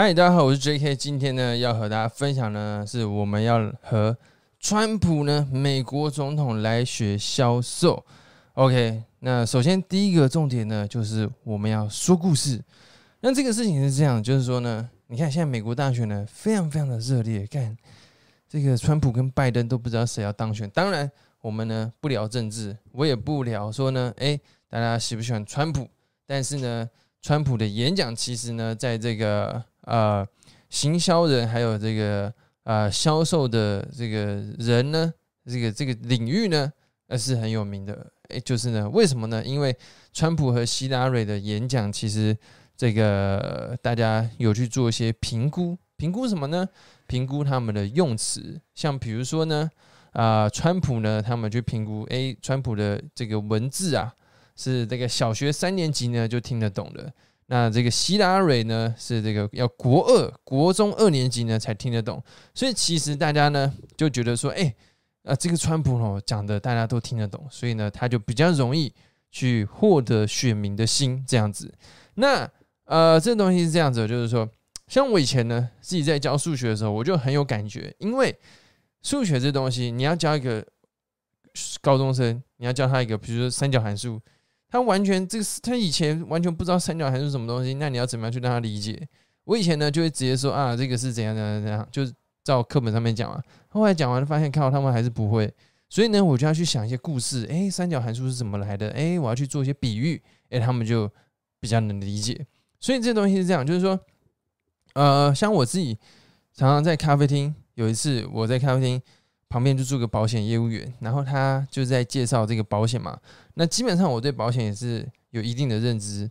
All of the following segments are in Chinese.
嗨，大家好，我是 J.K。今天呢，要和大家分享呢，是我们要和川普呢，美国总统来学销售。OK，那首先第一个重点呢，就是我们要说故事。那这个事情是这样，就是说呢，你看现在美国大选呢，非常非常的热烈，看这个川普跟拜登都不知道谁要当选。当然，我们呢不聊政治，我也不聊说呢，诶，大家喜不喜欢川普？但是呢，川普的演讲其实呢，在这个呃，行销人还有这个呃销售的这个人呢，这个这个领域呢，呃是很有名的。诶，就是呢，为什么呢？因为川普和希拉蕊的演讲，其实这个大家有去做一些评估，评估什么呢？评估他们的用词，像比如说呢，啊，川普呢，他们去评估，诶，川普的这个文字啊，是这个小学三年级呢就听得懂的。那这个希拉蕊呢，是这个要国二、国中二年级呢才听得懂，所以其实大家呢就觉得说，哎，呃，这个川普哦讲的大家都听得懂，所以呢他就比较容易去获得选民的心这样子。那呃，这东西是这样子，就是说，像我以前呢自己在教数学的时候，我就很有感觉，因为数学这东西，你要教一个高中生，你要教他一个，比如说三角函数。他完全这个是他以前完全不知道三角函数什么东西，那你要怎么样去让他理解？我以前呢就会直接说啊，这个是怎样怎样怎样，就是照课本上面讲啊。后来讲完，发现靠他们还是不会，所以呢，我就要去想一些故事。诶，三角函数是怎么来的？诶，我要去做一些比喻，诶，他们就比较能理解。所以这东西是这样，就是说，呃，像我自己常常在咖啡厅，有一次我在咖啡厅。旁边就住个保险业务员，然后他就在介绍这个保险嘛。那基本上我对保险也是有一定的认知，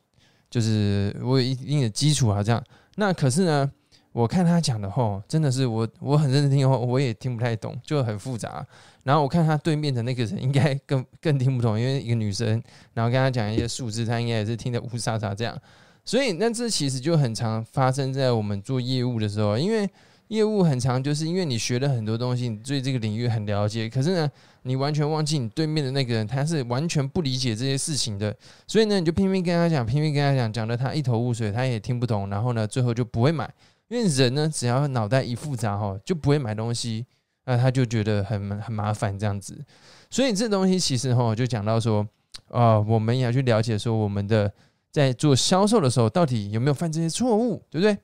就是我有一定的基础啊。这样，那可是呢，我看他讲的话，真的是我我很认真听的话，我也听不太懂，就很复杂。然后我看他对面的那个人应该更更听不懂，因为一个女生，然后跟他讲一些数字，他应该也是听得乌沙沙这样。所以那这其实就很常发生在我们做业务的时候，因为。业务很长，就是因为你学了很多东西，你对这个领域很了解。可是呢，你完全忘记你对面的那个人，他是完全不理解这些事情的。所以呢，你就拼命跟他讲，拼命跟他讲，讲的他一头雾水，他也听不懂。然后呢，最后就不会买。因为人呢，只要脑袋一复杂哈，就不会买东西。那他就觉得很很麻烦这样子。所以这东西其实哈，就讲到说，啊，我们也要去了解说，我们的在做销售的时候，到底有没有犯这些错误，对不对？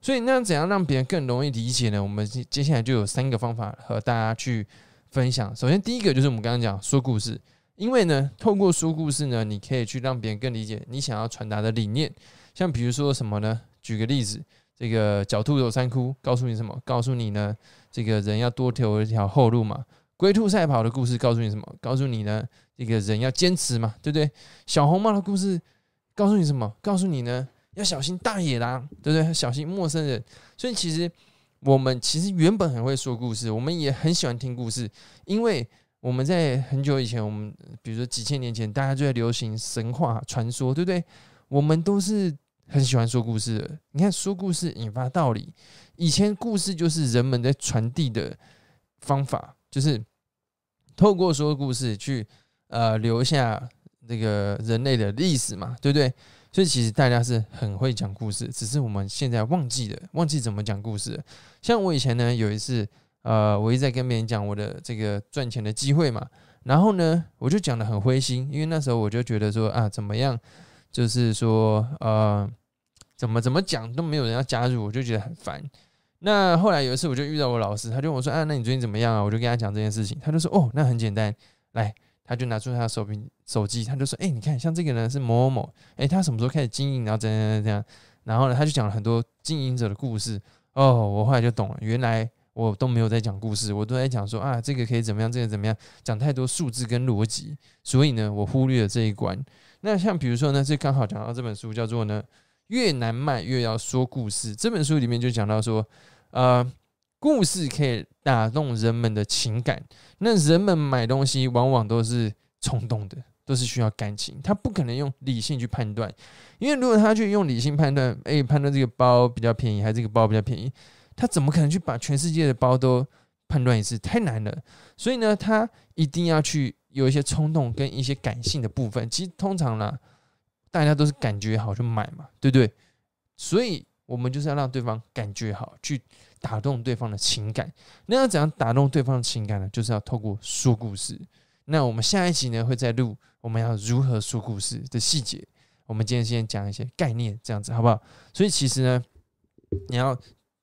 所以那怎样让别人更容易理解呢？我们接接下来就有三个方法和大家去分享。首先，第一个就是我们刚刚讲说故事，因为呢，透过说故事呢，你可以去让别人更理解你想要传达的理念。像比如说什么呢？举个例子，这个狡兔有三窟，告诉你什么？告诉你呢，这个人要多留一条后路嘛。龟兔赛跑的故事告诉你什么？告诉你呢，这个人要坚持嘛，对不对？小红帽的故事告诉你什么？告诉你呢？要小心大野狼，对不对？小心陌生人。所以其实我们其实原本很会说故事，我们也很喜欢听故事，因为我们在很久以前，我们比如说几千年前，大家就在流行神话传说，对不对？我们都是很喜欢说故事的。你看，说故事引发道理，以前故事就是人们在传递的方法，就是透过说故事去呃留下这个人类的历史嘛，对不对？所以其实大家是很会讲故事，只是我们现在忘记了，忘记怎么讲故事。像我以前呢，有一次，呃，我一直在跟别人讲我的这个赚钱的机会嘛，然后呢，我就讲的很灰心，因为那时候我就觉得说啊，怎么样，就是说，呃，怎么怎么讲都没有人要加入，我就觉得很烦。那后来有一次，我就遇到我老师，他就问我说啊，那你最近怎么样啊？我就跟他讲这件事情，他就说哦，那很简单，来。他就拿出他的手柄手机，他就说：“哎，你看，像这个人是某某某，哎，他什么时候开始经营，然后怎样怎样怎样。然后呢，他就讲了很多经营者的故事。哦，我后来就懂了，原来我都没有在讲故事，我都在讲说啊，这个可以怎么样，这个怎么样，讲太多数字跟逻辑，所以呢，我忽略了这一关。那像比如说呢，这刚好讲到这本书叫做呢，越难卖越要说故事。这本书里面就讲到说，呃。”故事可以打动人们的情感，那人们买东西往往都是冲动的，都是需要感情，他不可能用理性去判断，因为如果他去用理性判断，哎，判断这个包比较便宜还是这个包比较便宜，他怎么可能去把全世界的包都判断一次？太难了。所以呢，他一定要去有一些冲动跟一些感性的部分。其实通常呢，大家都是感觉好就买嘛，对不对？所以。我们就是要让对方感觉好，去打动对方的情感。那要怎样打动对方的情感呢？就是要透过说故事。那我们下一集呢会再录我们要如何说故事的细节。我们今天先讲一些概念，这样子好不好？所以其实呢，你要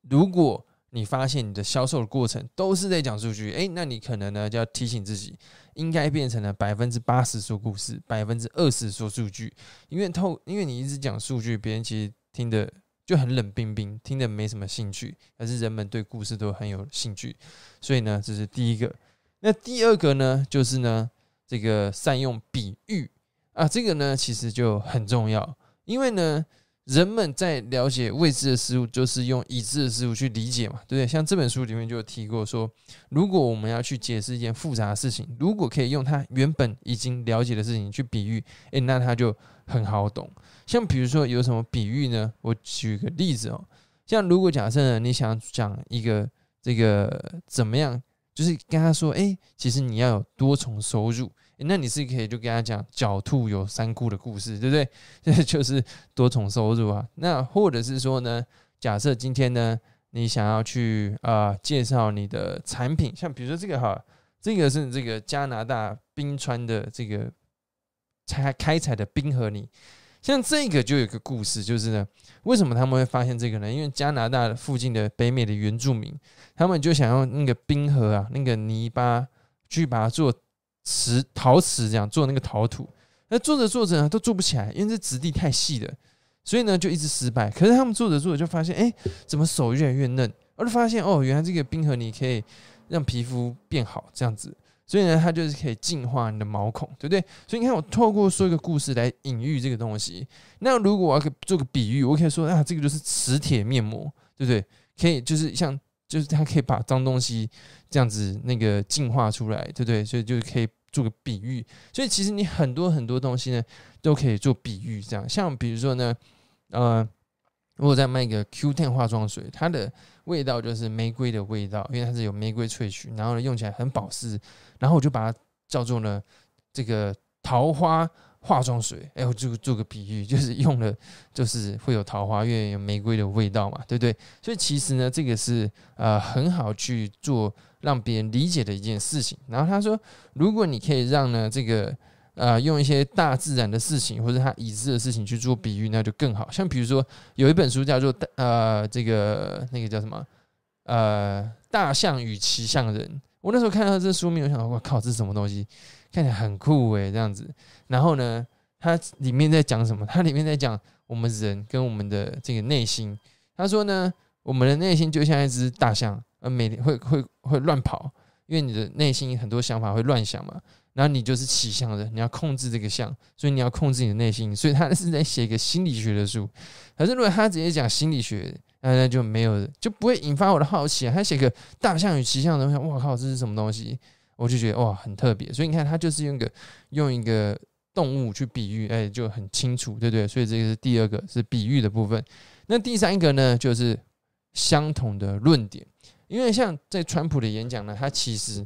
如果你发现你的销售的过程都是在讲数据，诶，那你可能呢就要提醒自己，应该变成了 百分之八十说故事，百分之二十说数据。因为透，因为你一直讲数据，别人其实听的就很冷冰冰，听的没什么兴趣。但是人们对故事都很有兴趣，所以呢，这是第一个。那第二个呢，就是呢，这个善用比喻啊，这个呢其实就很重要，因为呢，人们在了解未知的事物，就是用已知的事物去理解嘛，对不对？像这本书里面就有提过说，如果我们要去解释一件复杂的事情，如果可以用他原本已经了解的事情去比喻，诶，那他就很好懂。像比如说有什么比喻呢？我举个例子哦，像如果假设，你想讲一个这个怎么样？就是跟他说，哎，其实你要有多重收入，那你是可以就跟他讲“狡兔有三窟”的故事，对不对？这就是多重收入啊。那或者是说呢，假设今天呢，你想要去啊介绍你的产品，像比如说这个哈，这个是这个加拿大冰川的这个开开采的冰河泥。像这个就有个故事，就是呢，为什么他们会发现这个呢？因为加拿大附近的北美的原住民，他们就想用那个冰河啊，那个泥巴去把它做瓷陶瓷，这样做那个陶土。那做着做着呢，都做不起来，因为这质地太细了，所以呢就一直失败。可是他们做着做着就发现，哎，怎么手越来越嫩？而就发现哦，原来这个冰河泥可以让皮肤变好，这样子。所以呢，它就是可以净化你的毛孔，对不对？所以你看，我透过说一个故事来隐喻这个东西。那如果我要做个比喻，我可以说啊，这个就是磁铁面膜，对不对？可以就是像，就是它可以把脏东西这样子那个净化出来，对不对？所以就是可以做个比喻。所以其实你很多很多东西呢，都可以做比喻。这样，像比如说呢，呃。如果在卖一个 Q Ten 化妆水，它的味道就是玫瑰的味道，因为它是有玫瑰萃取，然后呢用起来很保湿，然后我就把它叫做呢这个桃花化妆水。哎，我就做个比喻，就是用了就是会有桃花，因为有玫瑰的味道嘛，对不对？所以其实呢，这个是呃很好去做让别人理解的一件事情。然后他说，如果你可以让呢这个。呃，用一些大自然的事情或者他已知的事情去做比喻，那就更好。像比如说，有一本书叫做《呃，这个那个叫什么？呃，大象与骑象人》。我那时候看到这书名，我想，我靠，这是什么东西？看起来很酷诶，这样子。然后呢，它里面在讲什么？它里面在讲我们人跟我们的这个内心。他说呢，我们的内心就像一只大象，呃，每天会会会乱跑，因为你的内心很多想法会乱想嘛。然后你就是起象的，你要控制这个象，所以你要控制你的内心。所以他是在写一个心理学的书。可是如果他直接讲心理学，那那就没有，就不会引发我的好奇啊。他写个大象与骑象的，我想，哇靠，这是什么东西？我就觉得哇，很特别。所以你看，他就是用个用一个动物去比喻，哎，就很清楚，对不对？所以这个是第二个是比喻的部分。那第三个呢，就是相同的论点。因为像在川普的演讲呢，他其实。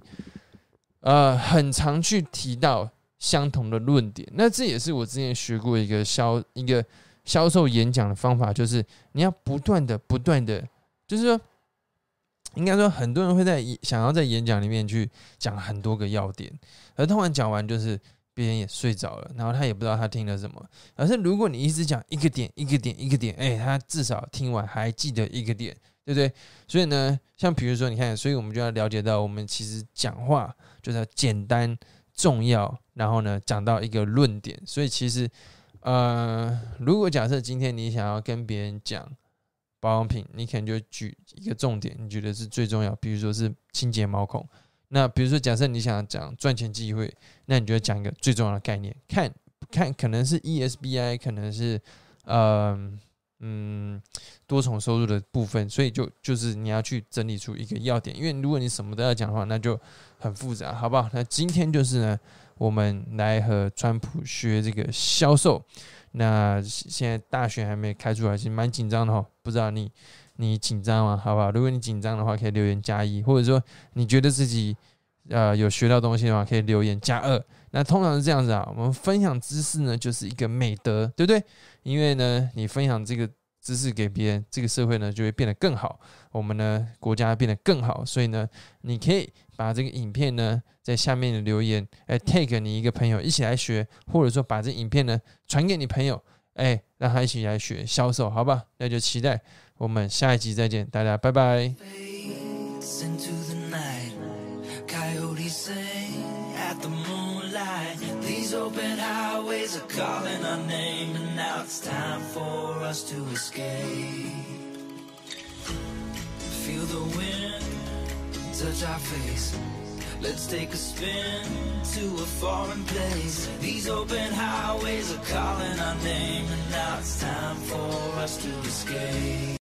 呃，很常去提到相同的论点，那这也是我之前学过一个消一个销售演讲的方法，就是你要不断的、不断的，就是说，应该说很多人会在想要在演讲里面去讲很多个要点，而通常讲完就是别人也睡着了，然后他也不知道他听了什么。而是如果你一直讲一个点、一个点、一个点，哎，他至少听完还记得一个点。对不对？所以呢，像比如说，你看，所以我们就要了解到，我们其实讲话就是要简单重要，然后呢，讲到一个论点。所以其实，呃，如果假设今天你想要跟别人讲保养品，你可能就举一个重点，你觉得是最重要，比如说是清洁毛孔。那比如说，假设你想讲赚钱机会，那你就讲一个最重要的概念，看看可能是 ESBI，可能是嗯。嗯，多重收入的部分，所以就就是你要去整理出一个要点，因为如果你什么都要讲的话，那就很复杂，好不好？那今天就是呢，我们来和川普学这个销售。那现在大选还没开出来，其实蛮紧张的哈，不知道你你紧张吗？好不好？如果你紧张的话，可以留言加一，或者说你觉得自己呃有学到东西的话，可以留言加二。那通常是这样子啊，我们分享知识呢，就是一个美德，对不对？因为呢，你分享这个知识给别人，这个社会呢就会变得更好，我们呢国家变得更好。所以呢，你可以把这个影片呢在下面的留言，哎，take 你一个朋友一起来学，或者说把这影片呢传给你朋友，哎，让他一起来学销售，好吧？那就期待我们下一集再见，大家拜拜。Calling our name and now it's time for us to escape. Feel the wind touch our face. Let's take a spin to a foreign place. These open highways are calling our name And now it's time for us to escape